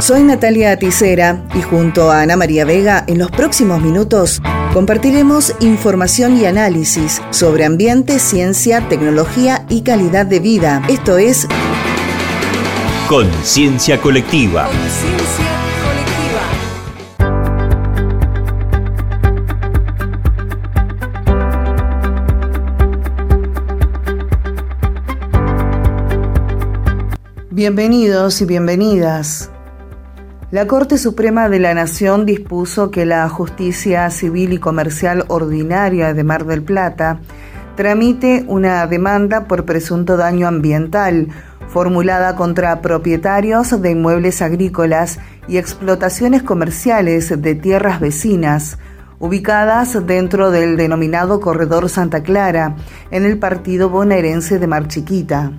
Soy Natalia Aticera y junto a Ana María Vega en los próximos minutos compartiremos información y análisis sobre ambiente, ciencia, tecnología y calidad de vida. Esto es Conciencia Colectiva. Bienvenidos y bienvenidas. La Corte Suprema de la Nación dispuso que la Justicia Civil y Comercial Ordinaria de Mar del Plata tramite una demanda por presunto daño ambiental formulada contra propietarios de inmuebles agrícolas y explotaciones comerciales de tierras vecinas ubicadas dentro del denominado Corredor Santa Clara en el partido bonaerense de Mar Chiquita.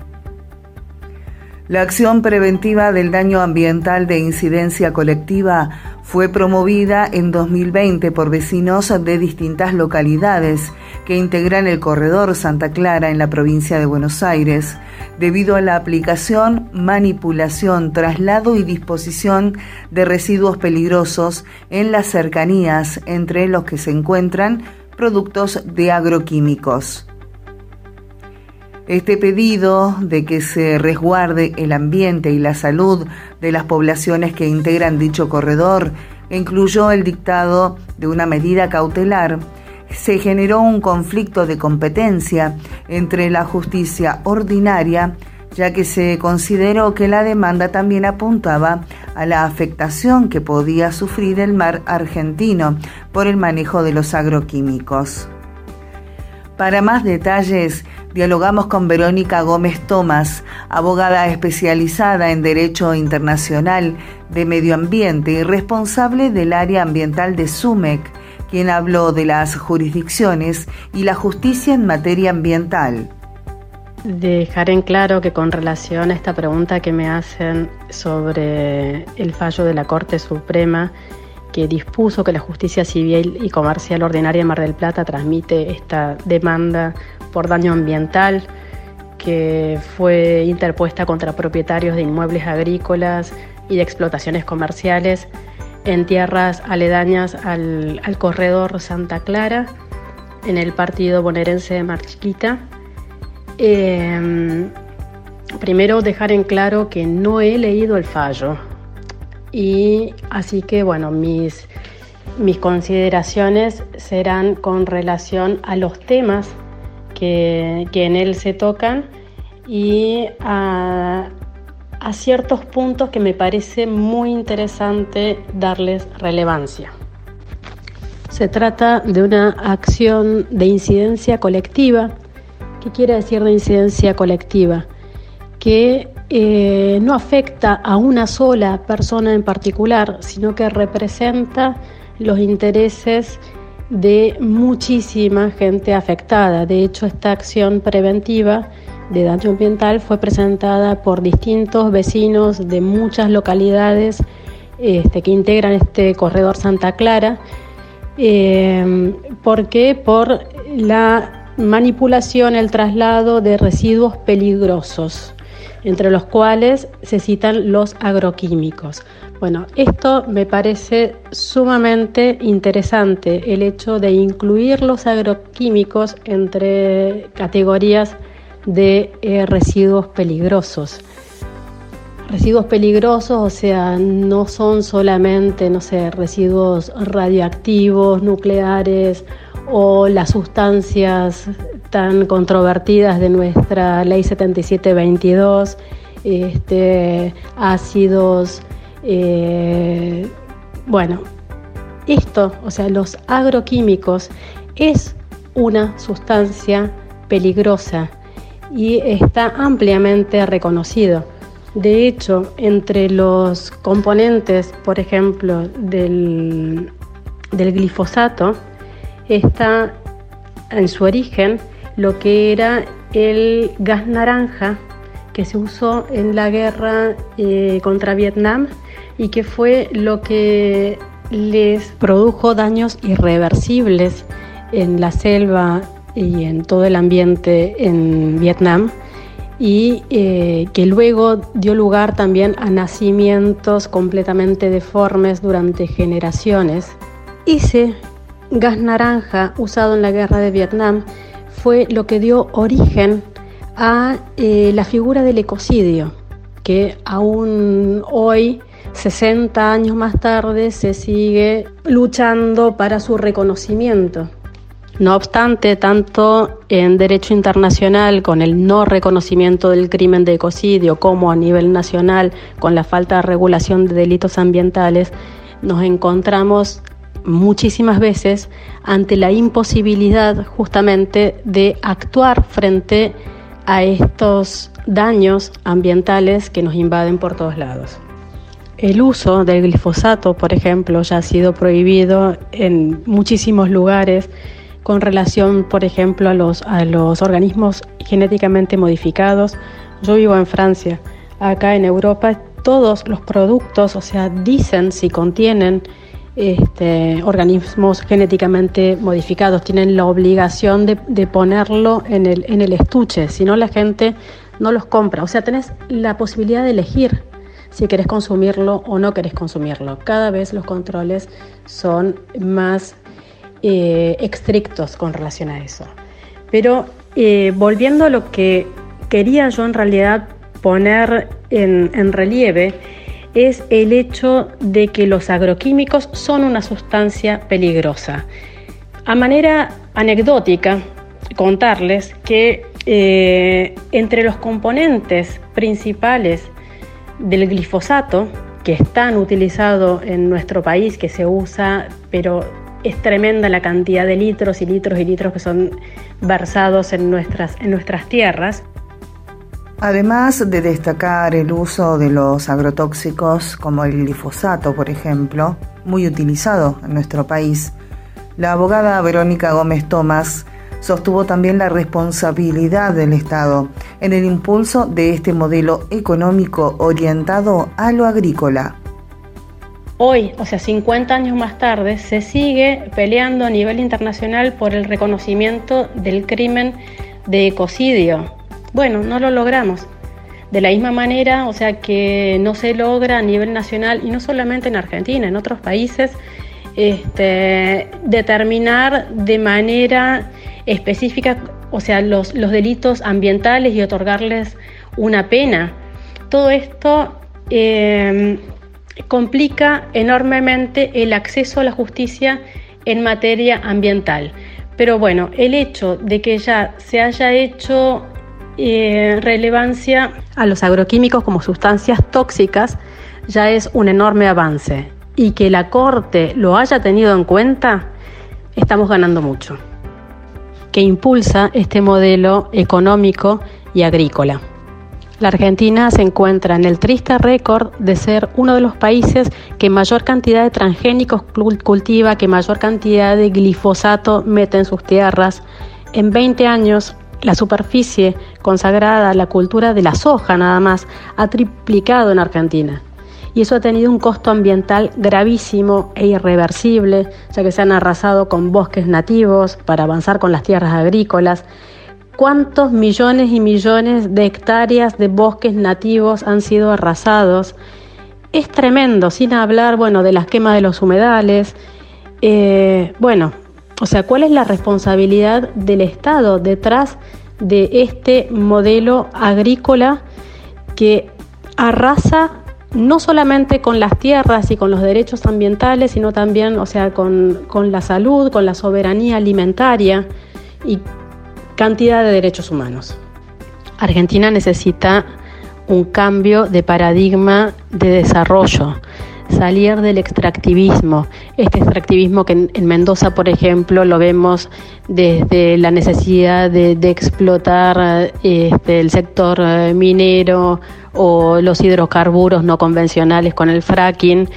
La acción preventiva del daño ambiental de incidencia colectiva fue promovida en 2020 por vecinos de distintas localidades que integran el corredor Santa Clara en la provincia de Buenos Aires, debido a la aplicación, manipulación, traslado y disposición de residuos peligrosos en las cercanías, entre los que se encuentran productos de agroquímicos. Este pedido de que se resguarde el ambiente y la salud de las poblaciones que integran dicho corredor incluyó el dictado de una medida cautelar. Se generó un conflicto de competencia entre la justicia ordinaria, ya que se consideró que la demanda también apuntaba a la afectación que podía sufrir el mar argentino por el manejo de los agroquímicos. Para más detalles, dialogamos con Verónica Gómez Tomás, abogada especializada en Derecho Internacional de Medio Ambiente y responsable del área ambiental de SUMEC, quien habló de las jurisdicciones y la justicia en materia ambiental. Dejar en claro que con relación a esta pregunta que me hacen sobre el fallo de la Corte Suprema, que dispuso que la Justicia Civil y Comercial Ordinaria de Mar del Plata transmite esta demanda por daño ambiental que fue interpuesta contra propietarios de inmuebles agrícolas y de explotaciones comerciales en tierras aledañas al, corredor Santa Clara, en el partido bonaerense de Marchiquita. Em, primero dejar en claro que no he leído el fallo y así que bueno, mis, mis consideraciones serán con relación a los temas que, en él se tocan y a, ciertos puntos que me parece muy interesante darles relevancia. Se trata de una acción de incidencia colectiva. ¿Qué quiere decir de incidencia colectiva? Que eh, no afecta a una sola persona en particular, sino que representa los intereses de muchísima gente afectada. De hecho, esta acción preventiva de daño ambiental fue presentada por distintos vecinos de muchas localidades este, que integran este corredor Santa Clara. Eh, ¿Por qué? Por la manipulación, el traslado de residuos peligrosos, entre los cuales se citan los agroquímicos. Bueno, esto me parece sumamente interesante, el hecho de incluir los agroquímicos entre categorías de eh, residuos peligrosos. Residuos peligrosos, o sea, no son solamente, no sé, residuos radioactivos, nucleares o las sustancias tan controvertidas de nuestra ley 7722, este, ácidos eh, bueno, esto, o sea, los agroquímicos es una sustancia peligrosa y está ampliamente reconocido. De hecho, entre los componentes, por ejemplo, del, del glifosato, está en su origen lo que era el gas naranja que se usó en la guerra eh, contra Vietnam y que fue lo que les produjo daños irreversibles en la selva y en todo el ambiente en Vietnam y eh, que luego dio lugar también a nacimientos completamente deformes durante generaciones. Ese gas naranja usado en la guerra de Vietnam fue lo que dio origen a eh, la figura del ecocidio, que aún hoy 60 años más tarde se sigue luchando para su reconocimiento. No obstante, tanto en derecho internacional con el no reconocimiento del crimen de ecocidio como a nivel nacional con la falta de regulación de delitos ambientales, nos encontramos muchísimas veces ante la imposibilidad justamente de actuar frente a estos daños ambientales que nos invaden por todos lados. El uso del glifosato, por ejemplo, ya ha sido prohibido en muchísimos lugares con relación, por ejemplo, a los, a los organismos genéticamente modificados. Yo vivo en Francia. Acá en Europa todos los productos, o sea, dicen si contienen este, organismos genéticamente modificados, tienen la obligación de, ponerlo en el, estuche, si no la gente no los compra. O sea, tenés la posibilidad de elegir si querés consumirlo o no querés consumirlo. Cada vez los controles son más eh, estrictos con relación a eso. Pero eh, volviendo a lo que quería yo en realidad poner en relieve, es el hecho de que los agroquímicos son una sustancia peligrosa. A manera anecdótica, contarles que eh, entre los componentes principales del glifosato, que es tan utilizado en nuestro país, que se usa, pero es tremenda la cantidad de litros y litros y litros que son versados en nuestras, en nuestras tierras. Además de destacar el uso de los agrotóxicos como el glifosato, por ejemplo, muy utilizado en nuestro país, la abogada Verónica Gómez Tomás sostuvo también la responsabilidad del Estado en el impulso de este modelo económico orientado a lo agrícola. Hoy, o sea, 50 años más tarde, se sigue peleando a nivel internacional por el reconocimiento del crimen de ecocidio. Bueno, no lo logramos. De la misma manera, o sea, que no se logra a nivel nacional y no solamente en Argentina, en otros países, este, determinar de manera específica, o sea, los, los delitos ambientales y otorgarles una pena. Todo esto eh, complica enormemente el acceso a la justicia en materia ambiental. Pero bueno, el hecho de que ya se haya hecho relevancia a los agroquímicos como sustancias tóxicas ya es un enorme avance. Y que la Corte lo haya tenido en cuenta, estamos ganando mucho. Que impulsa este modelo económico y agrícola. La Argentina se encuentra en el triste récord de ser uno de los países que mayor cantidad de transgénicos cultiva, que mayor cantidad de glifosato mete en sus tierras. En 20 años, la superficie consagrada a la cultura de la soja nada más ha triplicado en Argentina. Y eso ha tenido un costo ambiental gravísimo e irreversible, ya que se han arrasado con bosques nativos para avanzar con las tierras agrícolas cuántos millones y millones de hectáreas de bosques nativos han sido arrasados. Es tremendo, sin hablar, bueno, de las quemas de los humedales. Eh, bueno, o sea, ¿cuál es la responsabilidad del Estado detrás de este modelo agrícola que arrasa no solamente con las tierras y con los derechos ambientales, sino también, o sea, con, con la salud, con la soberanía alimentaria y Cantidad de derechos humanos. Argentina necesita un cambio de paradigma de desarrollo, salir del extractivismo. Este extractivismo que en, Mendoza, por ejemplo, lo vemos desde la necesidad de, explotar este, el sector eh, minero o los hidrocarburos no convencionales con el fracking.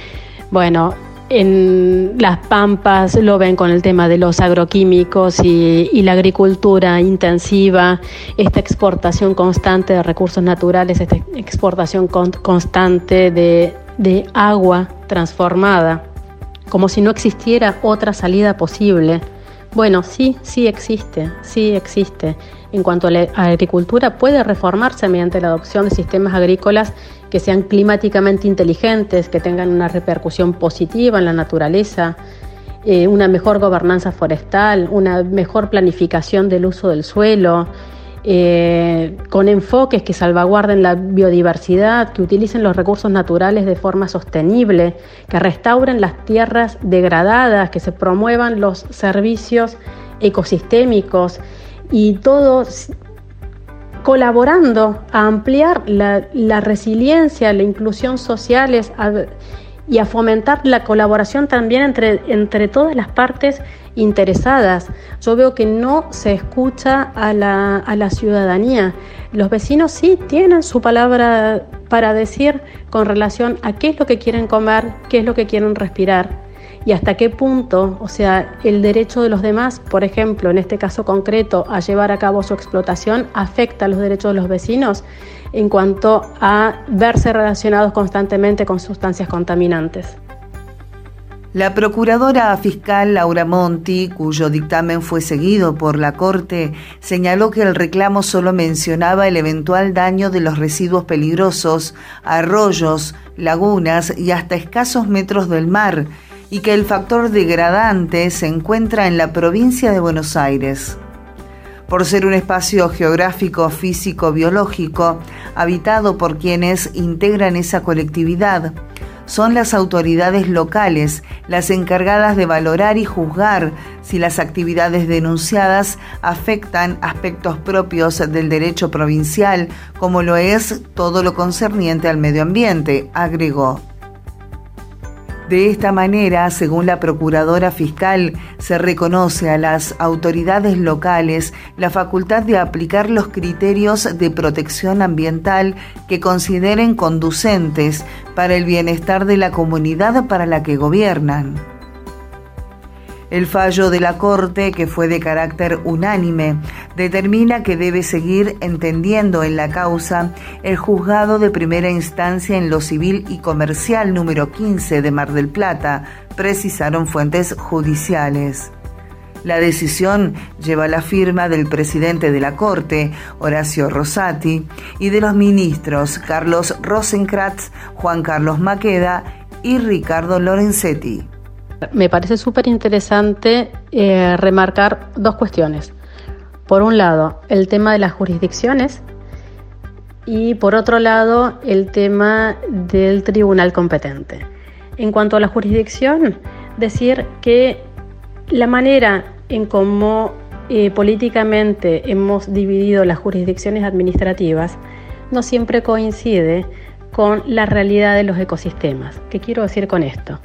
Bueno, en las pampas lo ven con el tema de los agroquímicos y, la agricultura intensiva, esta exportación constante de recursos naturales, esta exportación constante de, de agua transformada, como si no existiera otra salida posible. Bueno, sí, sí existe, sí existe. en cuanto a la agricultura puede reformarse mediante la adopción de sistemas agrícolas que sean climáticamente inteligentes, que tengan una repercusión positiva en la naturaleza, eh, una mejor gobernanza forestal, una mejor planificación del uso del suelo, eh, con enfoques que salvaguarden la biodiversidad, que utilicen los recursos naturales de forma sostenible, que restauren las tierras degradadas, que se promuevan los servicios ecosistémicos y todos colaborando a ampliar la, resiliencia, la inclusión sociales y a fomentar la colaboración también entre, entre todas las partes interesadas. Yo veo que no se escucha a la, a la ciudadanía. Los vecinos sí tienen su palabra para decir con relación a qué es lo que quieren comer, qué es lo que quieren respirar y hasta qué punto, o sea, el derecho de los demás, por ejemplo, en este caso concreto, a llevar a cabo su explotación, afecta los derechos de los vecinos en cuanto a verse relacionados constantemente con sustancias contaminantes. La procuradora fiscal Laura Monti, cuyo dictamen fue seguido por la Corte, señaló que el reclamo solo mencionaba el eventual daño de los residuos peligrosos, arroyos, lagunas y hasta escasos metros del mar, y que el factor degradante se encuentra en la provincia de Buenos Aires. Por ser un espacio geográfico, físico, biológico, habitado por quienes integran esa colectividad, son las autoridades locales las encargadas de valorar y juzgar si las actividades denunciadas afectan aspectos propios del derecho provincial, como lo es todo lo concerniente al medio ambiente, agregó. De esta manera, según la Procuradora Fiscal, se reconoce a las autoridades locales la facultad de aplicar los criterios de protección ambiental que consideren conducentes para el bienestar de la comunidad para la que gobiernan. El fallo de la Corte, que fue de carácter unánime, determina que debe seguir entendiendo en la causa el juzgado de primera instancia en lo civil y comercial número 15 de Mar del Plata, precisaron fuentes judiciales. La decisión lleva la firma del presidente de la Corte, Horacio Rosati, y de los ministros Carlos Rosenkratz, Juan Carlos Maqueda y Ricardo Lorenzetti. Me parece súper interesante eh, remarcar dos cuestiones. Por un lado, el tema de las jurisdicciones y por otro lado, el tema del tribunal competente. En cuanto a la jurisdicción, decir que la manera en cómo eh, políticamente hemos dividido las jurisdicciones administrativas no siempre coincide con la realidad de los ecosistemas. ¿Qué quiero decir con esto?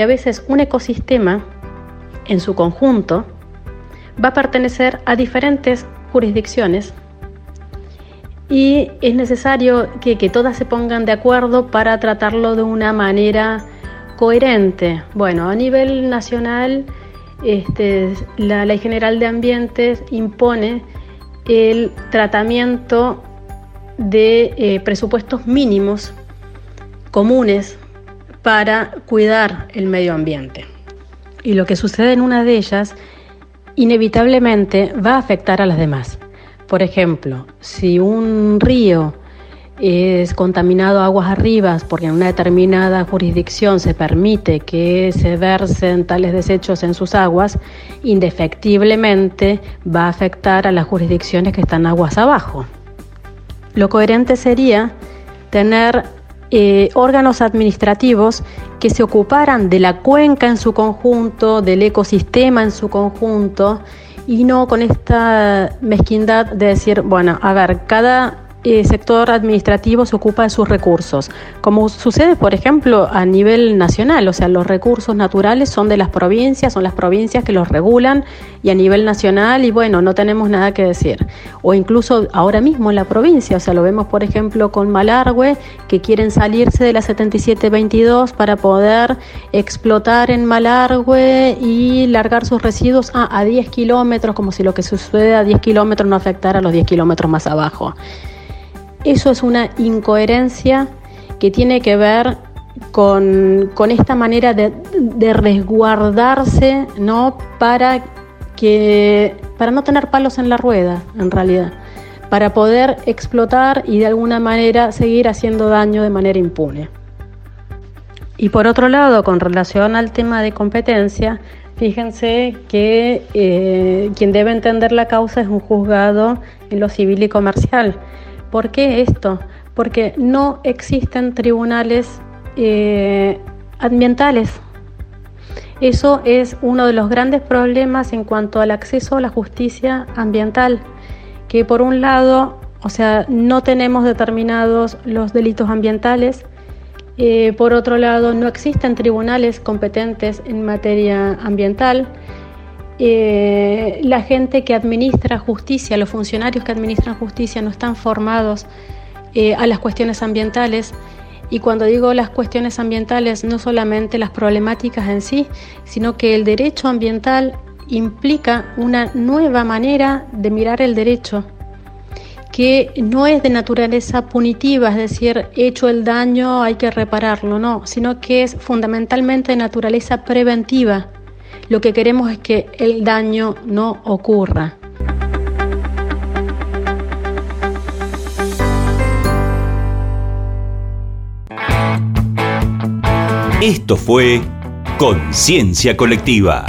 Que a veces un ecosistema en su conjunto va a pertenecer a diferentes jurisdicciones y es necesario que, todas se pongan de acuerdo para tratarlo de una manera coherente. Bueno, a nivel nacional, este, la Ley General de Ambientes impone el tratamiento de eh, presupuestos mínimos comunes para cuidar el medio ambiente. Y lo que sucede en una de ellas inevitablemente va a afectar a las demás. Por ejemplo, si un río es contaminado aguas arriba porque en una determinada jurisdicción se permite que se versen tales desechos en sus aguas, indefectiblemente va a afectar a las jurisdicciones que están aguas abajo. Lo coherente sería tener eh, órganos administrativos que se ocuparan de la cuenca en su conjunto, del ecosistema en su conjunto, y no con esta mezquindad de decir, bueno, a ver, cada eh, sector administrativo se ocupa de sus recursos, como sucede, por ejemplo, a nivel nacional, o sea, los recursos naturales son de las provincias, son las provincias que los regulan y a nivel nacional, y bueno, no tenemos nada que decir. O incluso ahora mismo en la provincia, o sea, lo vemos, por ejemplo, con Malargüe, que quieren salirse de la 7722 para poder explotar en Malargüe y largar sus residuos a, a 10 kilómetros, como si lo que sucede a 10 kilómetros no afectara a los 10 kilómetros más abajo. Eso es una incoherencia que tiene que ver con, esta manera de, resguardarse ¿no? para que para no tener palos en la rueda, en realidad, para poder explotar y de alguna manera seguir haciendo daño de manera impune. Y por otro lado, con relación al tema de competencia, fíjense que eh, quien debe entender la causa es un juzgado en lo civil y comercial. ¿Por qué esto? Porque no existen tribunales eh, ambientales. Eso es uno de los grandes problemas en cuanto al acceso a la justicia ambiental, que por un lado, o sea, no tenemos determinados los delitos ambientales, eh, por otro lado, no existen tribunales competentes en materia ambiental. Eh, la gente que administra justicia, los funcionarios que administran justicia no están formados a las cuestiones ambientales y cuando digo las cuestiones ambientales, no solamente las problemáticas en sí, sino que el derecho ambiental implica una nueva manera de mirar el derecho, que no es de naturaleza punitiva, es decir, hecho el daño hay que repararlo, no, sino que es fundamentalmente de naturaleza preventiva. Lo que queremos es que el daño no ocurra. Esto fue Conciencia Colectiva.